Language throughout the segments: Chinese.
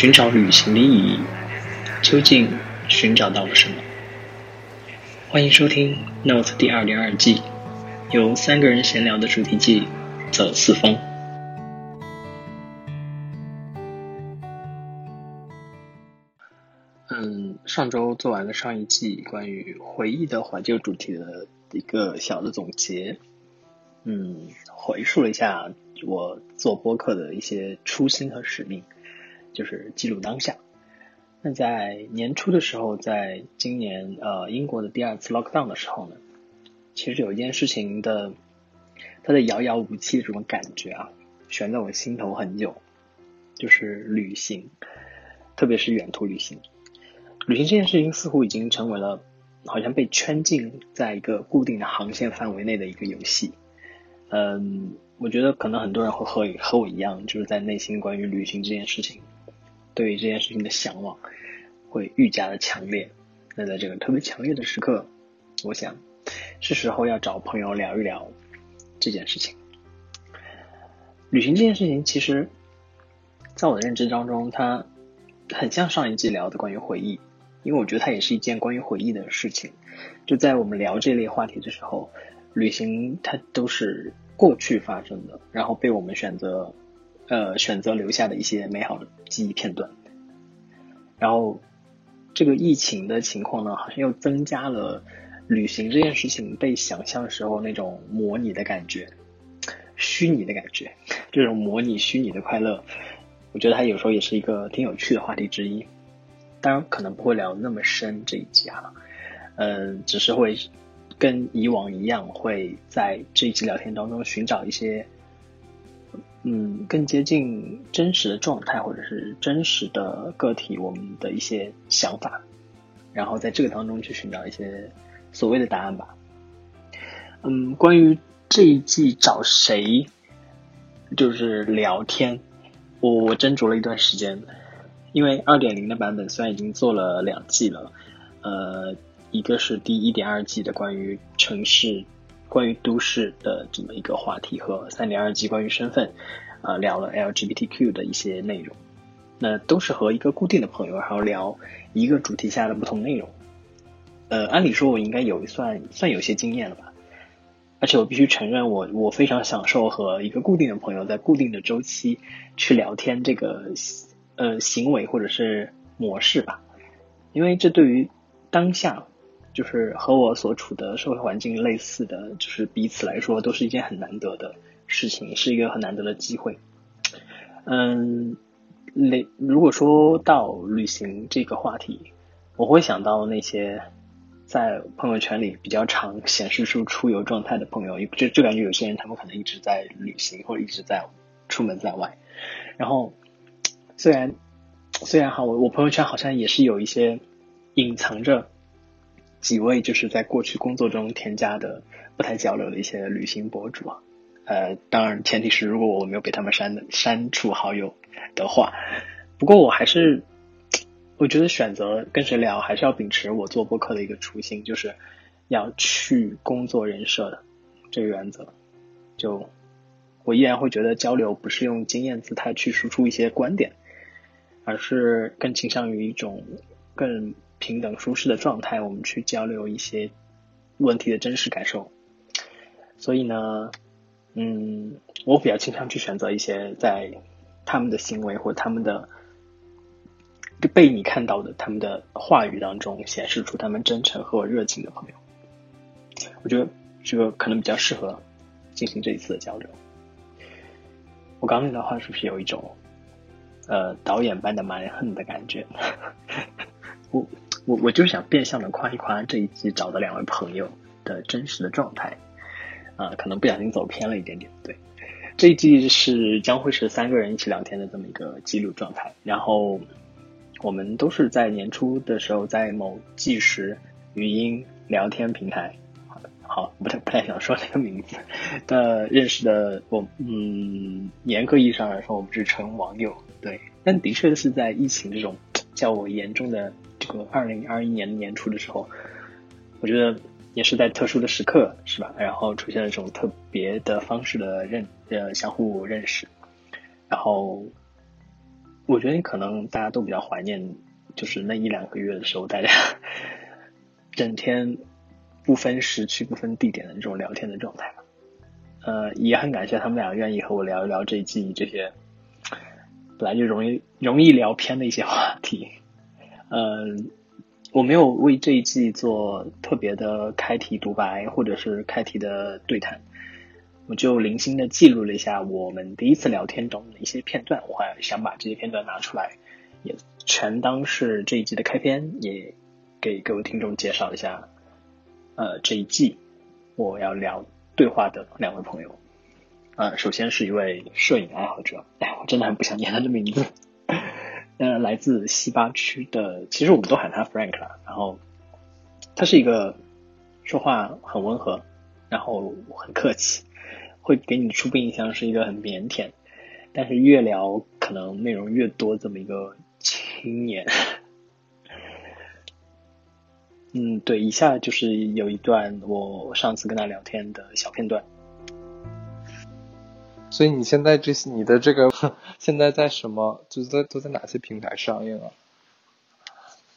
寻找旅行的意义，究竟寻找到了什么？欢迎收听《Note》第二零二季，由三个人闲聊的主题季《走四方》。嗯，上周做完了上一季关于回忆的怀旧主题的一个小的总结。嗯，回述了一下我做播客的一些初心和使命。就是记录当下。那在年初的时候，在今年呃英国的第二次 lockdown 的时候呢，其实有一件事情的，它的遥遥无期的这种感觉啊，悬在我心头很久，就是旅行，特别是远途旅行。旅行这件事情似乎已经成为了好像被圈禁在一个固定的航线范围内的一个游戏。嗯，我觉得可能很多人会和和我一样，就是在内心关于旅行这件事情。对于这件事情的向往会愈加的强烈。那在这个特别强烈的时刻，我想是时候要找朋友聊一聊这件事情。旅行这件事情，其实在我的认知当中，它很像上一季聊的关于回忆，因为我觉得它也是一件关于回忆的事情。就在我们聊这类话题的时候，旅行它都是过去发生的，然后被我们选择。呃，选择留下的一些美好的记忆片段，然后这个疫情的情况呢，好像又增加了旅行这件事情被想象时候那种模拟的感觉，虚拟的感觉，这种模拟虚拟的快乐，我觉得它有时候也是一个挺有趣的话题之一。当然，可能不会聊那么深这一集哈，嗯，只是会跟以往一样，会在这一集聊天当中寻找一些。嗯，更接近真实的状态，或者是真实的个体，我们的一些想法，然后在这个当中去寻找一些所谓的答案吧。嗯，关于这一季找谁，就是聊天，我我斟酌了一段时间，因为二点零的版本虽然已经做了两季了，呃，一个是第一点二季的关于城市。关于都市的这么一个话题和三点二 G 关于身份，啊聊了 LGBTQ 的一些内容，那都是和一个固定的朋友，然后聊一个主题下的不同内容。呃，按理说我应该有算算有些经验了吧，而且我必须承认，我我非常享受和一个固定的朋友在固定的周期去聊天这个呃行为或者是模式吧，因为这对于当下。就是和我所处的社会环境类似的，就是彼此来说都是一件很难得的事情，是一个很难得的机会。嗯，那如果说到旅行这个话题，我会想到那些在朋友圈里比较常显示出出游状态的朋友，就就感觉有些人他们可能一直在旅行或者一直在出门在外。然后虽然虽然哈，我我朋友圈好像也是有一些隐藏着。几位就是在过去工作中添加的不太交流的一些旅行博主啊，呃，当然前提是如果我没有被他们删的删除好友的话，不过我还是我觉得选择跟谁聊还是要秉持我做播客的一个初心，就是要去工作人设的这个原则。就我依然会觉得交流不是用经验姿态去输出一些观点，而是更倾向于一种更。平等舒适的状态，我们去交流一些问题的真实感受。所以呢，嗯，我比较倾向去选择一些在他们的行为或他们的被你看到的他们的话语当中显示出他们真诚和热情的朋友。我觉得这个可能比较适合进行这一次的交流。我刚刚那段话是不是有一种呃导演般的蛮横的感觉？我。我我就是想变相的夸一夸这一季找的两位朋友的真实的状态，啊，可能不小心走偏了一点点。对，这一季是将会是三个人一起聊天的这么一个记录状态。然后我们都是在年初的时候在某计时语音聊天平台，好，不太不太想说这个名字的认识的。我嗯，严格意义上来说，我们只称网友。对，但的确是在疫情这种较为严重的。和二零二一年的年初的时候，我觉得也是在特殊的时刻，是吧？然后出现了这种特别的方式的认呃相互认识，然后我觉得可能大家都比较怀念，就是那一两个月的时候，大家 整天不分时区、不分地点的这种聊天的状态。呃，也很感谢他们俩愿意和我聊一聊这一季这些本来就容易容易聊偏的一些话题。嗯，我没有为这一季做特别的开题独白或者是开题的对谈，我就零星的记录了一下我们第一次聊天中的一些片段，我还想把这些片段拿出来，也全当是这一季的开篇，也给各位听众介绍一下，呃，这一季我要聊。对话的两位朋友，呃，首先是一位摄影爱好者，哎，我真的很不想念他的名字，呃，来自西八区的，其实我们都喊他 Frank 了。然后他是一个说话很温和，然后很客气，会给你初步印象是一个很腼腆，但是越聊可能内容越多这么一个青年。嗯，对，以下就是有一段我上次跟他聊天的小片段。所以你现在这些你的这个现在在什么？就在都在哪些平台上映啊？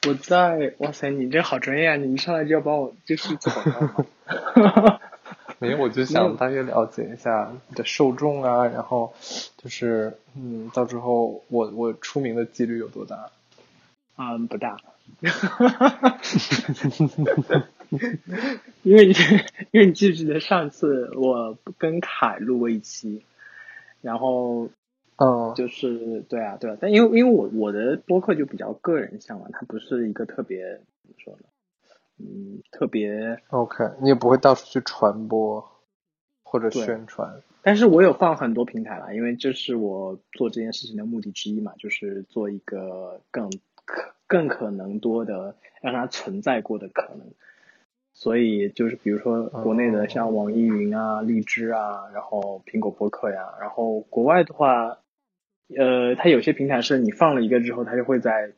我在，哇塞，你这好专业啊！你一上来就要帮我就是做广告没有，我就想大约了解一下你的受众啊，然后就是嗯，到时候我我出名的几率有多大？嗯，不大。因为你，因为你记不记得上次我跟凯录过一期，然后，嗯，就是对啊，对啊，但因为因为我我的播客就比较个人向嘛，它不是一个特别怎么说呢，嗯，特别 OK，你也不会到处去传播或者宣传，但是我有放很多平台了，因为这是我做这件事情的目的之一嘛，就是做一个更。可更可能多的让它存在过的可能，所以就是比如说国内的像网易云啊、荔枝啊，然后苹果播客呀，然后国外的话，呃，它有些平台是你放了一个之后，它就会在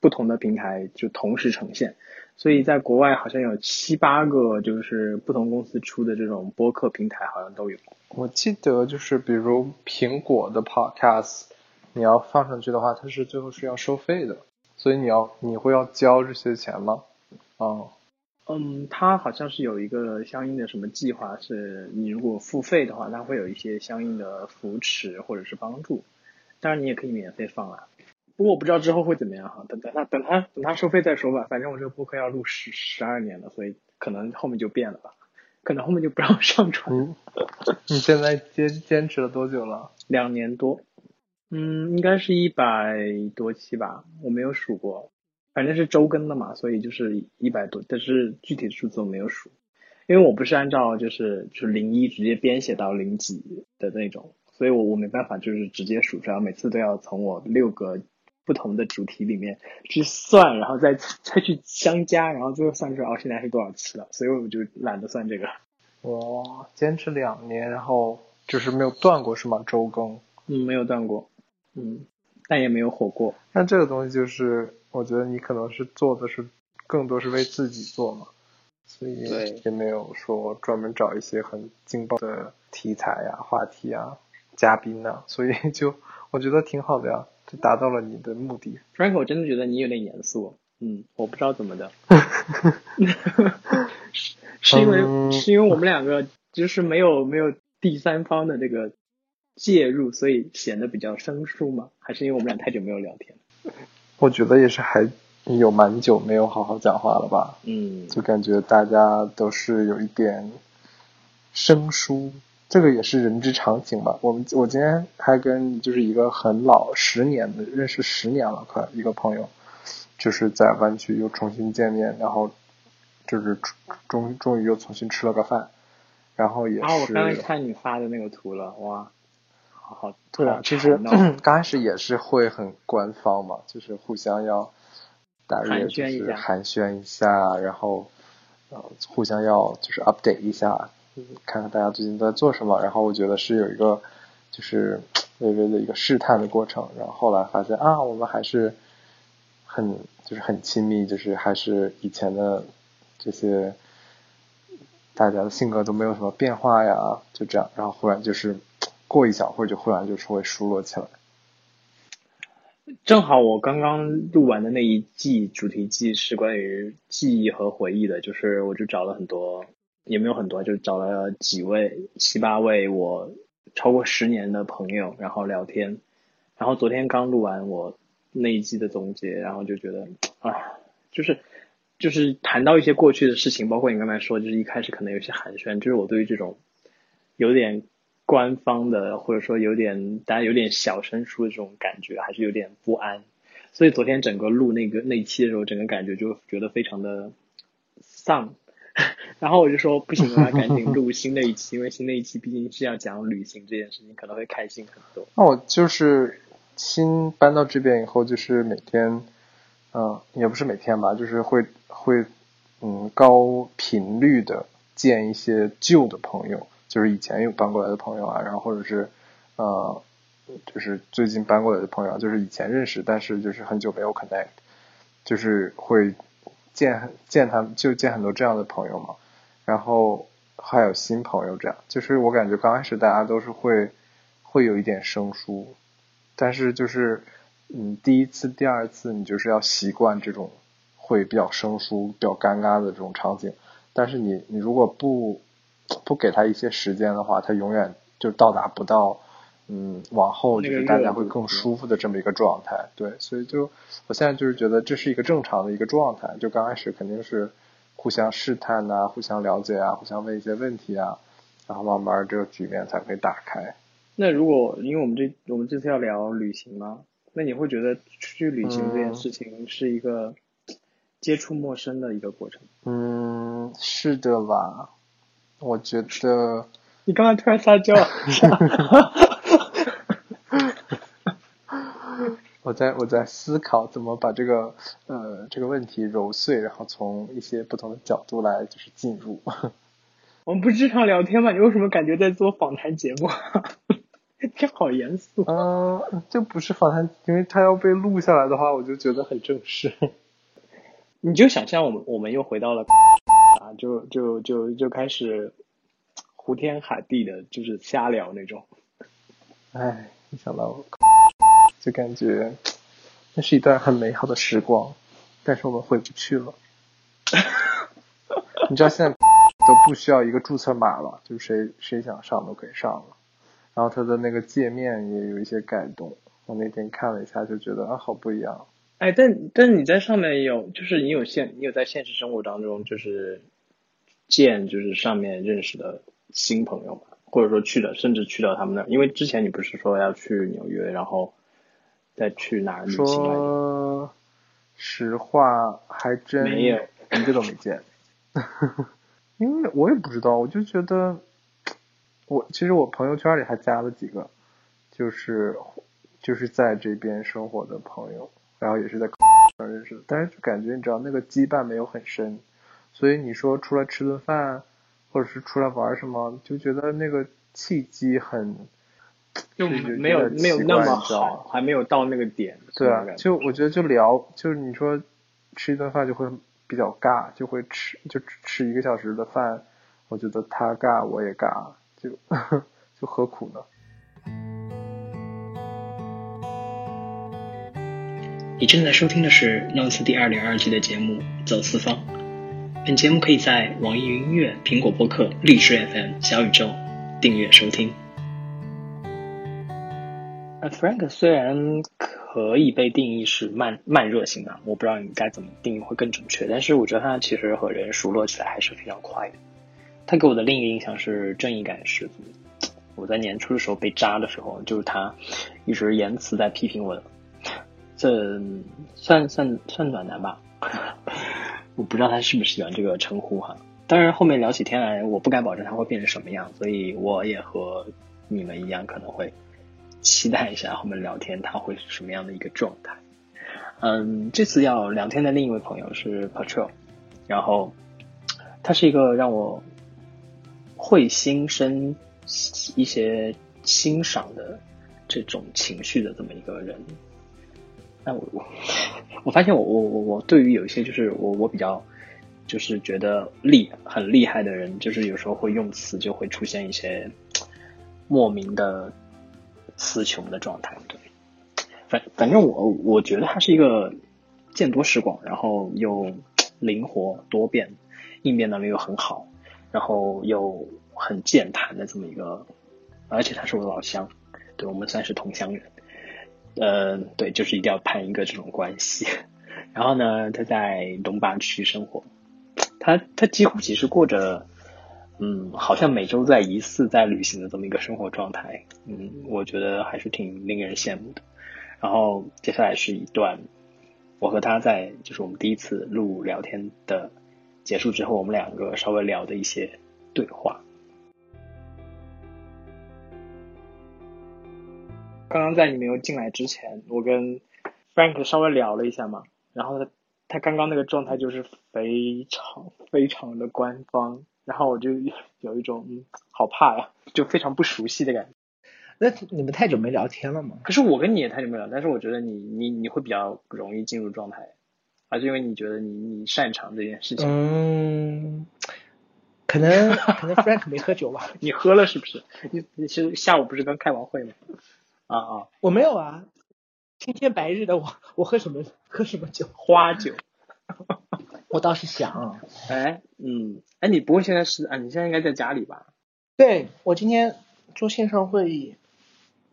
不同的平台就同时呈现，所以在国外好像有七八个就是不同公司出的这种播客平台好像都有。我记得就是比如苹果的 Podcast，你要放上去的话，它是最后是要收费的。所以你要你会要交这些钱吗？哦，嗯，他好像是有一个相应的什么计划，是你如果付费的话，他会有一些相应的扶持或者是帮助。当然你也可以免费放啊，不过我不知道之后会怎么样哈，等等他等他等他收费再说吧。反正我这个播客要录十十二年了，所以可能后面就变了吧，可能后面就不让上传。你现在坚坚持了多久了？两年多。嗯，应该是一百多期吧，我没有数过，反正是周更的嘛，所以就是一百多，但是具体数字我没有数，因为我不是按照就是就是零一直接编写到零几的那种，所以我我没办法就是直接数出来，每次都要从我六个不同的主题里面去算，然后再再去相加，然后最后算出来哦现在是多少期了，所以我就懒得算这个。我，坚持两年，然后就是没有断过是吗？周更？嗯，没有断过。嗯，但也没有火过。那这个东西就是，我觉得你可能是做的是更多是为自己做嘛，所以也没有说专门找一些很劲爆的题材呀、话题啊、嘉宾呐，所以就我觉得挺好的呀，就达到了你的目的。Frank，我真的觉得你有点严肃。嗯，我不知道怎么的。是 是因为是因为我们两个就是没有没有第三方的这个。介入，所以显得比较生疏吗？还是因为我们俩太久没有聊天？我觉得也是，还有蛮久没有好好讲话了吧。嗯，就感觉大家都是有一点生疏，这个也是人之常情吧。我们我今天还跟就是一个很老十年的认识十年了快一个朋友，就是在湾区又重新见面，然后就是终终于又重新吃了个饭，然后也是。啊，我刚才看你发的那个图了，哇！好，对啊，其实 刚开始也是会很官方嘛，就是互相要大约就是寒暄一下，然后呃互相要就是 update 一下，看看大家最近在做什么。然后我觉得是有一个就是微微的一个试探的过程，然后后来发现啊，我们还是很就是很亲密，就是还是以前的这些大家的性格都没有什么变化呀，就这样，然后忽然就是。过一小会儿就忽然就会疏落起来。正好我刚刚录完的那一季主题季是关于记忆和回忆的，就是我就找了很多，也没有很多，就找了几位七八位我超过十年的朋友，然后聊天。然后昨天刚录完我那一季的总结，然后就觉得啊，就是就是谈到一些过去的事情，包括你刚才说，就是一开始可能有些寒暄，就是我对于这种有点。官方的，或者说有点大家有点小声说的这种感觉，还是有点不安。所以昨天整个录那个那一期的时候，整个感觉就觉得非常的丧。然后我就说不行，我要赶紧录新的一期，因为新的一期毕竟是要讲旅行这件事情，可能会开心很多。那我就是新搬到这边以后，就是每天，嗯，也不是每天吧，就是会会嗯高频率的见一些旧的朋友。就是以前有搬过来的朋友啊，然后或者是，呃，就是最近搬过来的朋友，就是以前认识，但是就是很久没有 connect，就是会见见他们，就见很多这样的朋友嘛。然后还有新朋友，这样就是我感觉刚开始大家都是会会有一点生疏，但是就是嗯，第一次、第二次你就是要习惯这种会比较生疏、比较尴尬的这种场景。但是你你如果不不给他一些时间的话，他永远就到达不到，嗯，往后就是大家会更舒服的这么一个状态。对，所以就我现在就是觉得这是一个正常的一个状态。就刚开始肯定是互相试探呐，互相了解啊，互相问一些问题啊，然后慢慢这个局面才会打开。那如果因为我们这我们这次要聊旅行吗？那你会觉得出去旅行这件事情是一个接触陌生的一个过程？嗯，是的吧。我觉得 你刚才突然撒娇，我在我在思考怎么把这个呃这个问题揉碎，然后从一些不同的角度来就是进入。我们不是日常聊天吗？你为什么感觉在做访谈节目？这好严肃。嗯，这不是访谈，因为它要被录下来的话，我就觉得很正式。你就想象我们我们又回到了。就就就就开始胡天海地的，就是瞎聊那种。哎，一想到就感觉那是一段很美好的时光，但是我们回不去了。你知道现在 都不需要一个注册码了，就谁谁想上都可以上了。然后它的那个界面也有一些改动，我那天看了一下，就觉得啊，好不一样。哎，但但你在上面有，就是你有现你有在现实生活当中就是。见就是上面认识的新朋友嘛，或者说去的，甚至去到他们那儿，因为之前你不是说要去纽约，然后再去哪儿旅行说实话，还真没有一个都没见。因为我也不知道，我就觉得我其实我朋友圈里还加了几个，就是就是在这边生活的朋友，然后也是在 认识的，但是就感觉你知道那个羁绊没有很深。所以你说出来吃顿饭，或者是出来玩什么，就觉得那个契机很，就没有没有那么好，还没有到那个点。对啊，就我觉得就聊，就是你说吃一顿饭就会比较尬，就会吃就吃一个小时的饭，我觉得他尬我也尬，就 就何苦呢？你正在收听的是《Notes》第二零二季的节目《走四方》。本节目可以在网易云音乐、苹果播客、荔枝 FM、小宇宙订阅收听。Frank 虽然可以被定义是慢慢热型的，我不知道你该怎么定义会更准确，但是我觉得他其实和人熟络起来还是非常快的。他给我的另一个印象是正义感十足。我在年初的时候被扎的时候，就是他一直言辞在批评我，这算算算暖男吧。我不知道他是不是喜欢这个称呼哈，当然后面聊起天来，我不敢保证他会变成什么样，所以我也和你们一样，可能会期待一下后面聊天他会是什么样的一个状态。嗯，这次要聊天的另一位朋友是 Patrol，然后他是一个让我会心生一些欣赏的这种情绪的这么一个人。那我我我发现我我我我对于有一些就是我我比较就是觉得厉很厉害的人，就是有时候会用词就会出现一些莫名的词穷的状态。对，反反正我我觉得他是一个见多识广，然后又灵活多变，应变能力又很好，然后又很健谈的这么一个，而且他是我老乡，对我们算是同乡人，呃，对，就是一定要攀一个这种关系。然后呢，他在东坝区生活，他他几乎其实过着。嗯，好像每周在一次在旅行的这么一个生活状态，嗯，我觉得还是挺令人羡慕的。然后接下来是一段我和他在就是我们第一次录聊天的结束之后，我们两个稍微聊的一些对话。刚刚在你没有进来之前，我跟 Frank 稍微聊了一下嘛，然后他他刚刚那个状态就是非常非常的官方。然后我就有一种嗯，好怕呀，就非常不熟悉的感觉。那你们太久没聊天了吗？可是我跟你也太久没聊，但是我觉得你你你会比较容易进入状态，还是因为你觉得你你擅长这件事情？嗯，可能可能 Frank 没喝酒吧？你喝了是不是？你你是下午不是刚开完会吗？啊啊，我没有啊，青天白日的我我喝什么喝什么酒？花酒。我倒是想，哎，嗯，哎，你不会现在是啊？你现在应该在家里吧？对，我今天做线上会议，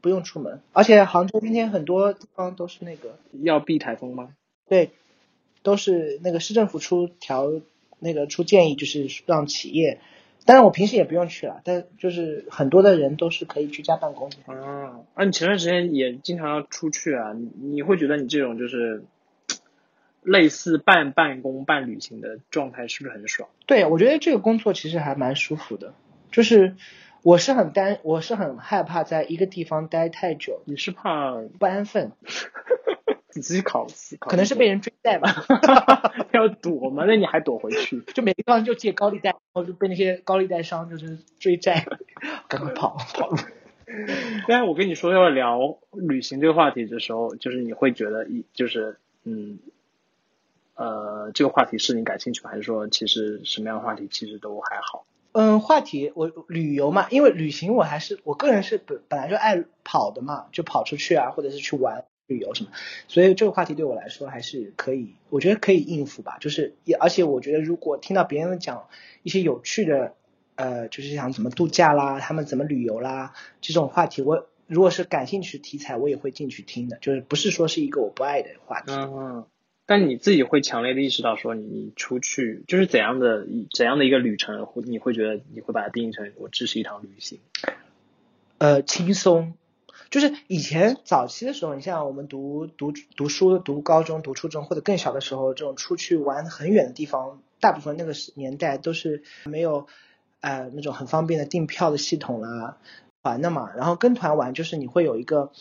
不用出门，而且杭州今天很多地方都是那个要避台风吗？对，都是那个市政府出条那个出建议，就是让企业，当然我平时也不用去了，但就是很多的人都是可以居家办公。啊，啊，你前段时间也经常要出去啊？你你会觉得你这种就是？类似半办公半旅行的状态是不是很爽？对，我觉得这个工作其实还蛮舒服的。就是我是很担，我是很害怕在一个地方待太久。你是怕不安分？你自己考试，可能是被人追债吧？要躲嘛？那你还躲回去？就每个地方就借高利贷，然后就被那些高利贷商就是追债，赶快跑跑路。但是我跟你说要聊旅行这个话题的时候，就是你会觉得一就是嗯。呃，这个话题是你感兴趣，还是说其实什么样的话题其实都还好？嗯，话题我旅游嘛，因为旅行我还是我个人是本本来就爱跑的嘛，就跑出去啊，或者是去玩旅游什么，所以这个话题对我来说还是可以，我觉得可以应付吧。就是也而且我觉得如果听到别人讲一些有趣的，呃，就是想怎么度假啦，他们怎么旅游啦这种话题，我如果是感兴趣题材，我也会进去听的，就是不是说是一个我不爱的话题。嗯。但你自己会强烈的意识到，说你你出去就是怎样的怎样的一个旅程，你会觉得你会把它定义成我这是一趟旅行。呃，轻松，就是以前早期的时候，你像我们读读读书、读高中、读初中或者更小的时候，这种出去玩很远的地方，大部分那个年代都是没有呃那种很方便的订票的系统啦，团的嘛。然后跟团玩就是你会有一个，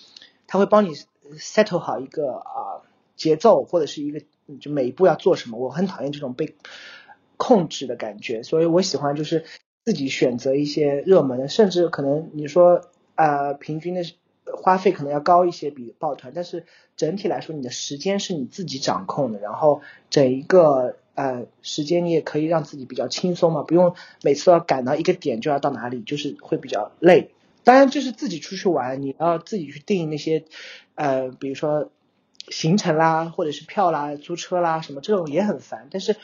他会帮你 settle 好一个啊。节奏或者是一个就每一步要做什么，我很讨厌这种被控制的感觉，所以我喜欢就是自己选择一些热门的，甚至可能你说呃平均的花费可能要高一些比抱团，但是整体来说你的时间是你自己掌控的，然后整一个呃时间你也可以让自己比较轻松嘛，不用每次都要赶到一个点就要到哪里，就是会比较累。当然就是自己出去玩，你要自己去定那些呃比如说。行程啦，或者是票啦、租车啦，什么这种也很烦。但是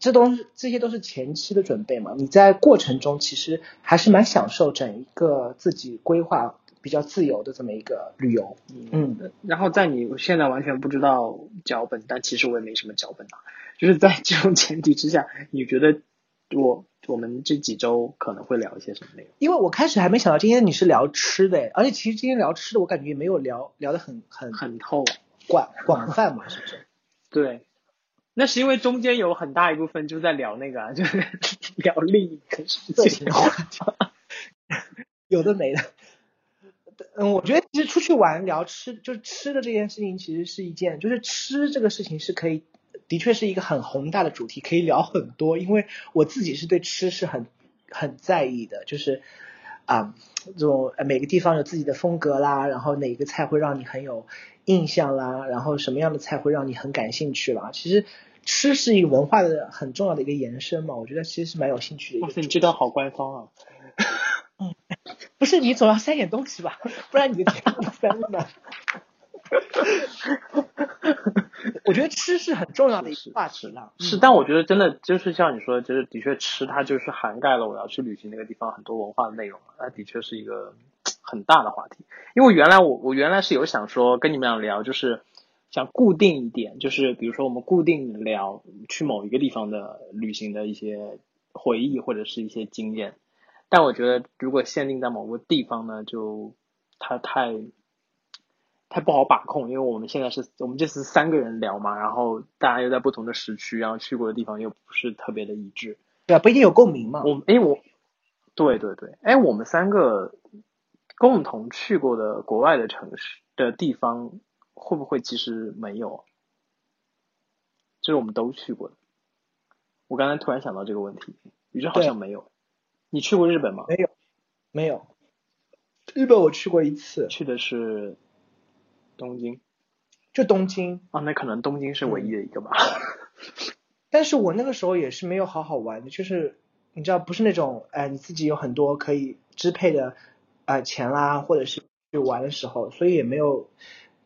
这都是这些都是前期的准备嘛。你在过程中其实还是蛮享受整一个自己规划比较自由的这么一个旅游。嗯，然后在你现在完全不知道脚本，但其实我也没什么脚本啊。就是在这种前提之下，你觉得我我们这几周可能会聊一些什么内容？因为我开始还没想到今天你是聊吃的，而且其实今天聊吃的，我感觉也没有聊聊的很很很透。广广泛嘛，是不是？对，那是因为中间有很大一部分就在聊那个，就是聊另一个事情的话题，有的没的。嗯，我觉得其实出去玩聊吃，就是吃的这件事情，其实是一件，就是吃这个事情是可以，的确是一个很宏大的主题，可以聊很多。因为我自己是对吃是很很在意的，就是啊，这种每个地方有自己的风格啦，然后哪个菜会让你很有。印象啦，然后什么样的菜会让你很感兴趣啦？其实吃是一个文化的很重要的一个延伸嘛，我觉得其实是蛮有兴趣的。哇塞，你这段好官方啊！嗯，不是你总要塞点东西吧，不然你的节目翻了。我觉得吃是很重要的一个话题了。是，但我觉得真的就是像你说的，就是的确吃它就是涵盖了我要去旅行那个地方很多文化的内容，那的确是一个很大的话题。因为原来我我原来是有想说跟你们俩聊，就是想固定一点，就是比如说我们固定聊去某一个地方的旅行的一些回忆或者是一些经验。但我觉得如果限定在某个地方呢，就它太。太不好把控，因为我们现在是我们这次三个人聊嘛，然后大家又在不同的时区，然后去过的地方又不是特别的一致，对啊，不一定有共鸣嘛。我，哎我，对对对，哎，我们三个共同去过的国外的城市的地方，会不会其实没有？就是我们都去过的。我刚才突然想到这个问题，你这好像没有。你去过日本吗？没有，没有。日本我去过一次，去的是。东京，就东京啊，那可能东京是唯一的一个吧。但是我那个时候也是没有好好玩的，就是你知道，不是那种哎，你自己有很多可以支配的啊钱啦，或者是去玩的时候，所以也没有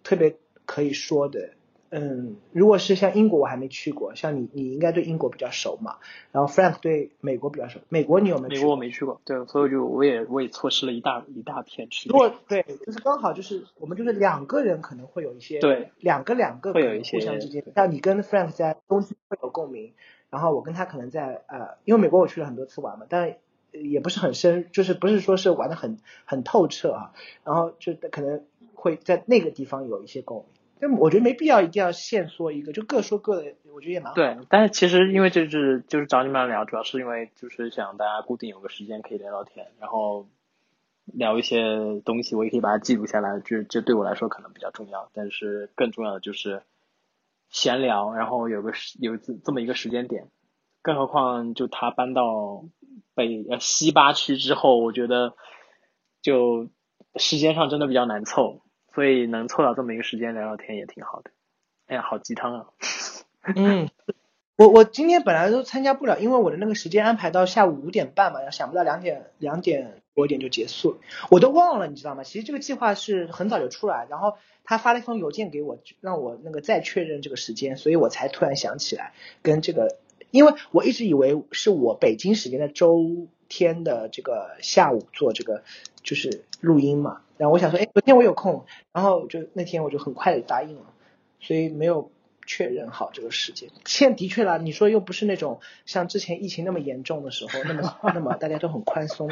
特别可以说的。嗯，如果是像英国，我还没去过。像你，你应该对英国比较熟嘛。然后 Frank 对美国比较熟。美国你有没有？美国我没去过，对，所以就我也我也错失了一大一大片去。如果对，就是刚好就是我们就是两个人可能会有一些对两个两个会有一些互相之间，像你跟 Frank 在东京会有共鸣，然后我跟他可能在呃，因为美国我去了很多次玩嘛，但也不是很深，就是不是说是玩的很很透彻啊，然后就可能会在那个地方有一些共鸣。但我觉得没必要一定要限缩一个，就各说各的，我觉得也蛮好。对，但是其实因为这是就是找你们聊，主要是因为就是想大家固定有个时间可以聊聊天，然后聊一些东西，我也可以把它记录下来，就这对我来说可能比较重要。但是更重要的就是闲聊，然后有个有这么一个时间点，更何况就他搬到北呃西八区之后，我觉得就时间上真的比较难凑。所以能凑到这么一个时间聊聊天也挺好的。哎呀，好鸡汤啊！嗯，我我今天本来都参加不了，因为我的那个时间安排到下午五点半嘛，想不到两点两点多一点就结束了，我都忘了，你知道吗？其实这个计划是很早就出来，然后他发了一封邮件给我，让我那个再确认这个时间，所以我才突然想起来跟这个，因为我一直以为是我北京时间的周天的这个下午做这个就是录音嘛。然后我想说，哎，昨天我有空，然后就那天我就很快的答应了，所以没有确认好这个时间。现在的确啦，你说又不是那种像之前疫情那么严重的时候，那么那么大家都很宽松。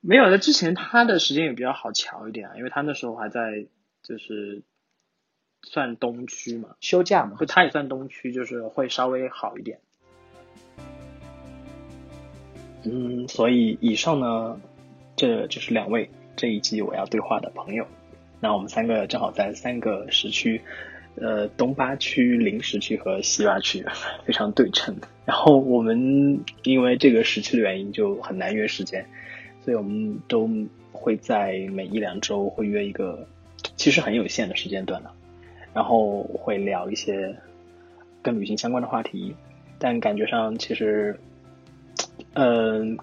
没有，那之前他的时间也比较好调一点啊，因为他那时候还在就是算东区嘛，休假嘛，就他也算东区，就是会稍微好一点。嗯，所以以上呢，这就是两位。这一季我要对话的朋友，那我们三个正好在三个时区，呃，东八区、临时区和西八区，非常对称。然后我们因为这个时区的原因就很难约时间，所以我们都会在每一两周会约一个，其实很有限的时间段了，然后会聊一些跟旅行相关的话题，但感觉上其实，嗯，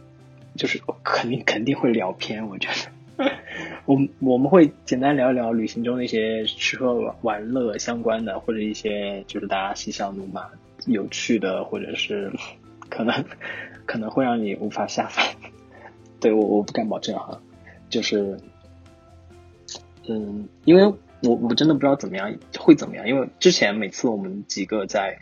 就是肯定肯定会聊偏，我觉得。我我们会简单聊一聊旅行中那些吃喝玩乐相关的，或者一些就是大家嬉笑怒骂、有趣的，或者是可能可能会让你无法下饭。对我我不敢保证哈，就是嗯，因为我我真的不知道怎么样会怎么样，因为之前每次我们几个在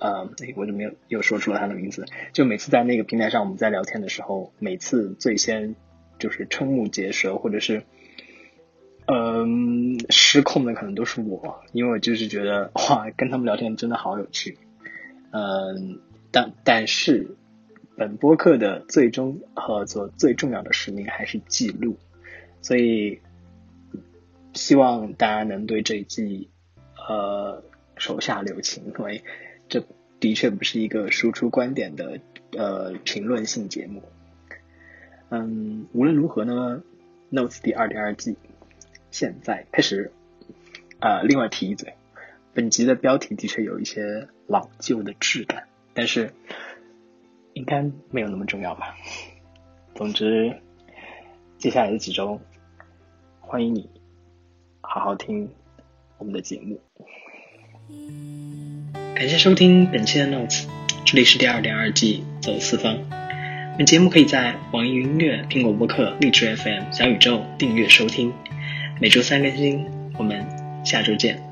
呃，我就没有又说出了他的名字，就每次在那个平台上我们在聊天的时候，每次最先。就是瞠目结舌，或者是，嗯，失控的可能都是我，因为我就是觉得哇，跟他们聊天真的好有趣，嗯，但但是本播客的最终合作最重要的使命还是记录，所以希望大家能对这一季呃手下留情，因为这的确不是一个输出观点的呃评论性节目。嗯，无论如何呢，Notes 第二点二季现在开始。啊，另外提一嘴，本集的标题的确有一些老旧的质感，但是应该没有那么重要吧。总之，接下来的几周，欢迎你好好听我们的节目。感谢收听本期的 Notes，这里是第二点二季走四方。本节目可以在网易云音乐、苹果播客、荔枝 FM、小宇宙订阅收听，每周三更新。我们下周见。